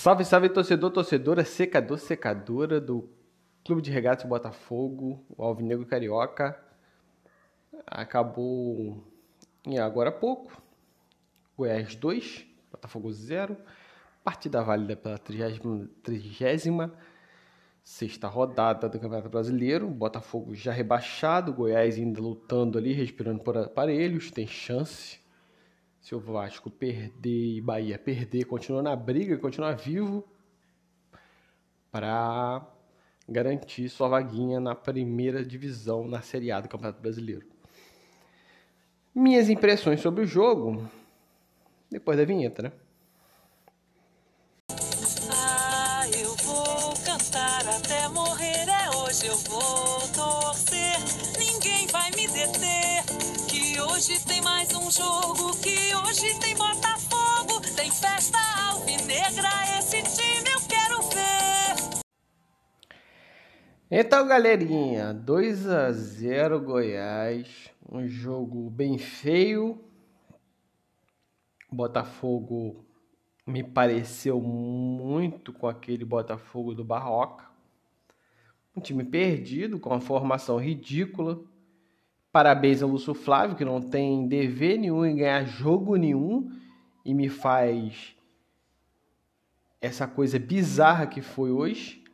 Salve, salve, torcedor, torcedora, secador, secadora do Clube de Regatas Botafogo, o Alvinegro Carioca. Acabou agora há pouco. Goiás 2, Botafogo 0. Partida válida pela 36 sexta rodada do Campeonato Brasileiro. Botafogo já rebaixado, Goiás ainda lutando ali, respirando por aparelhos, tem chance se o Vasco perder e Bahia perder, continua na briga, continua vivo para garantir sua vaguinha na primeira divisão na Série A do Campeonato Brasileiro. Minhas impressões sobre o jogo depois da vinheta, né? Jogo, que hoje tem Botafogo, tem festa alvinegra, esse time eu quero ver. Então, galerinha, 2 a 0 Goiás, um jogo bem feio. Botafogo me pareceu muito com aquele Botafogo do Barroca. Um time perdido, com uma formação ridícula. Parabéns ao Lúcio Flávio, que não tem dever nenhum em ganhar jogo nenhum e me faz essa coisa bizarra que foi hoje.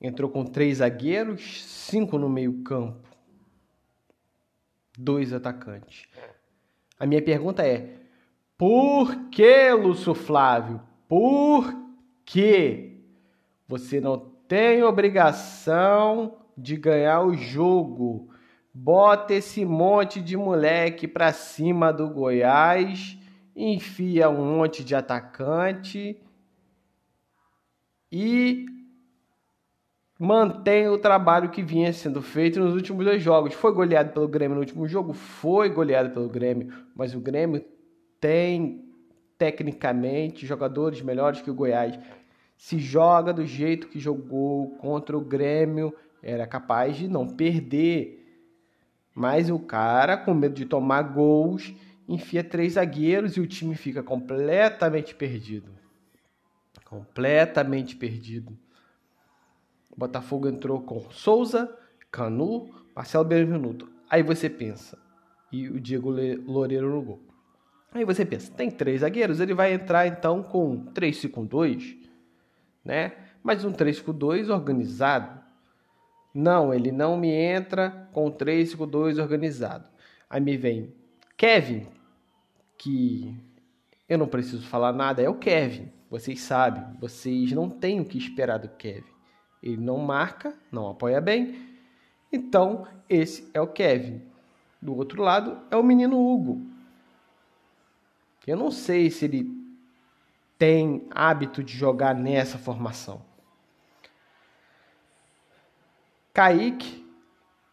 Entrou com três zagueiros, cinco no meio-campo, dois atacantes. A minha pergunta é: por que, Lúcio Flávio? Por que você não tem obrigação de ganhar o jogo? Bota esse monte de moleque pra cima do Goiás, enfia um monte de atacante e mantém o trabalho que vinha sendo feito nos últimos dois jogos. Foi goleado pelo Grêmio no último jogo? Foi goleado pelo Grêmio, mas o Grêmio tem tecnicamente jogadores melhores que o Goiás. Se joga do jeito que jogou contra o Grêmio, era capaz de não perder. Mas o cara, com medo de tomar gols, enfia três zagueiros e o time fica completamente perdido. Completamente perdido. O Botafogo entrou com Souza, Canu, Marcelo Benvenuto. Aí você pensa, e o Diego Loureiro no gol. Aí você pensa, tem três zagueiros, ele vai entrar então com 3-5-2, né? Mas um 3-5-2 organizado. Não, ele não me entra com 3-5-2 organizado. Aí me vem Kevin, que eu não preciso falar nada, é o Kevin. Vocês sabem, vocês não têm o que esperar do Kevin. Ele não marca, não apoia bem. Então, esse é o Kevin. Do outro lado é o menino Hugo. Eu não sei se ele tem hábito de jogar nessa formação. Kaique,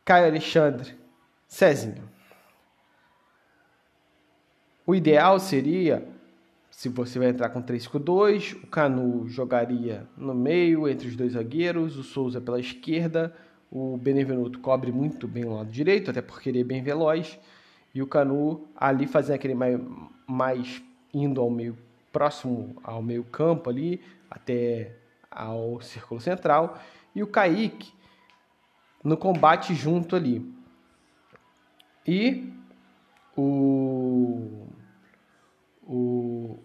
Caio Alexandre, Cezinho. O ideal seria, se você vai entrar com 3-5-2, o Canu jogaria no meio, entre os dois zagueiros, o Souza pela esquerda, o Benevenuto cobre muito bem o lado direito, até porque ele é bem veloz, e o Canu ali fazendo aquele mais, mais indo ao meio, próximo ao meio campo ali, até ao círculo central, e o Kaique no combate junto ali. E o, o,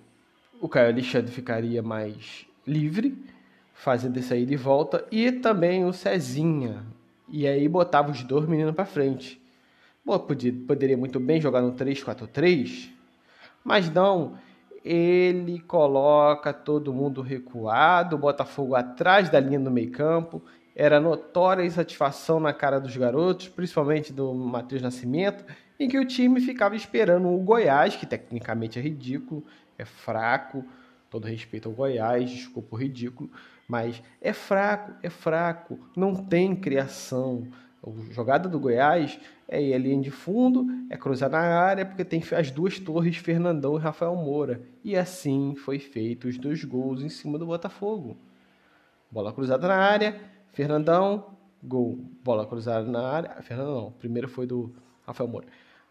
o Caio Alexandre ficaria mais livre, fazendo essa ida e volta, e também o Cezinha. E aí botava os dois meninos para frente. Bom, podia, poderia muito bem jogar no 3-4-3, mas não. Ele coloca todo mundo recuado, o Botafogo atrás da linha do meio campo era notória a insatisfação na cara dos garotos, principalmente do Matheus Nascimento, em que o time ficava esperando o Goiás, que tecnicamente é ridículo, é fraco, todo respeito ao Goiás, desculpa o ridículo, mas é fraco, é fraco, não tem criação. A jogada do Goiás é ir linha de fundo, é cruzar na área, porque tem as duas torres, Fernandão e Rafael Moura. E assim foi feito os dois gols em cima do Botafogo. Bola cruzada na área, Fernandão, gol. Bola cruzada na área. Fernandão, não. Primeiro foi do Rafael Moura.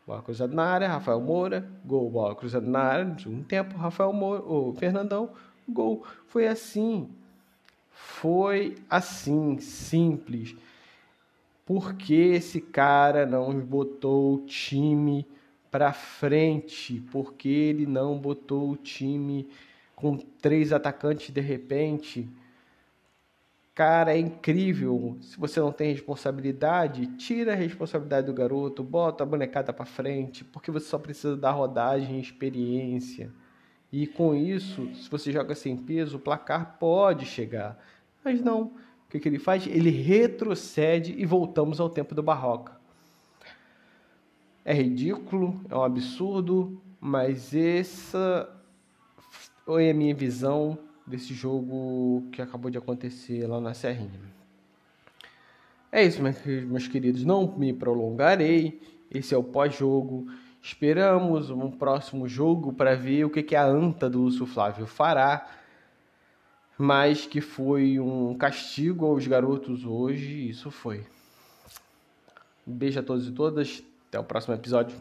Bola cruzada na área, Rafael Moura, gol. Bola cruzada na área, no segundo tempo, Rafael Moura, o Fernandão, gol. Foi assim. Foi assim, simples. Por que esse cara não botou o time para frente? Por que ele não botou o time com três atacantes de repente? Cara, é incrível. Se você não tem responsabilidade, tira a responsabilidade do garoto, bota a bonecada para frente, porque você só precisa dar rodagem experiência. E com isso, se você joga sem peso, o placar pode chegar. Mas não. O que, que ele faz? Ele retrocede e voltamos ao tempo do Barroca. É ridículo, é um absurdo, mas essa foi a minha visão desse jogo que acabou de acontecer lá na Serrinha. É isso, meus queridos. Não me prolongarei. Esse é o pós-jogo. Esperamos um próximo jogo para ver o que, que a anta do Lúcio Flávio fará. Mas que foi um castigo aos garotos hoje, isso foi. Um beijo a todos e todas. Até o próximo episódio.